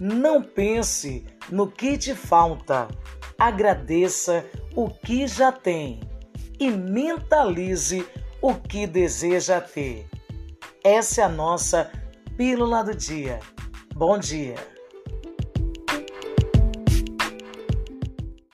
Não pense no que te falta. Agradeça o que já tem e mentalize o que deseja ter. Essa é a nossa pílula do dia. Bom dia.